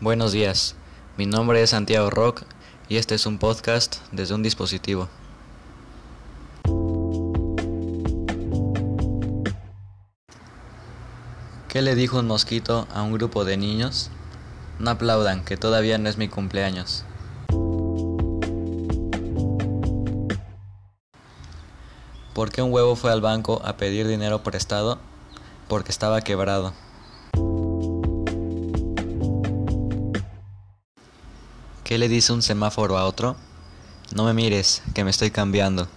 Buenos días, mi nombre es Santiago Rock y este es un podcast desde un dispositivo. ¿Qué le dijo un mosquito a un grupo de niños? No aplaudan, que todavía no es mi cumpleaños. ¿Por qué un huevo fue al banco a pedir dinero prestado? Porque estaba quebrado. ¿Qué le dice un semáforo a otro? No me mires, que me estoy cambiando.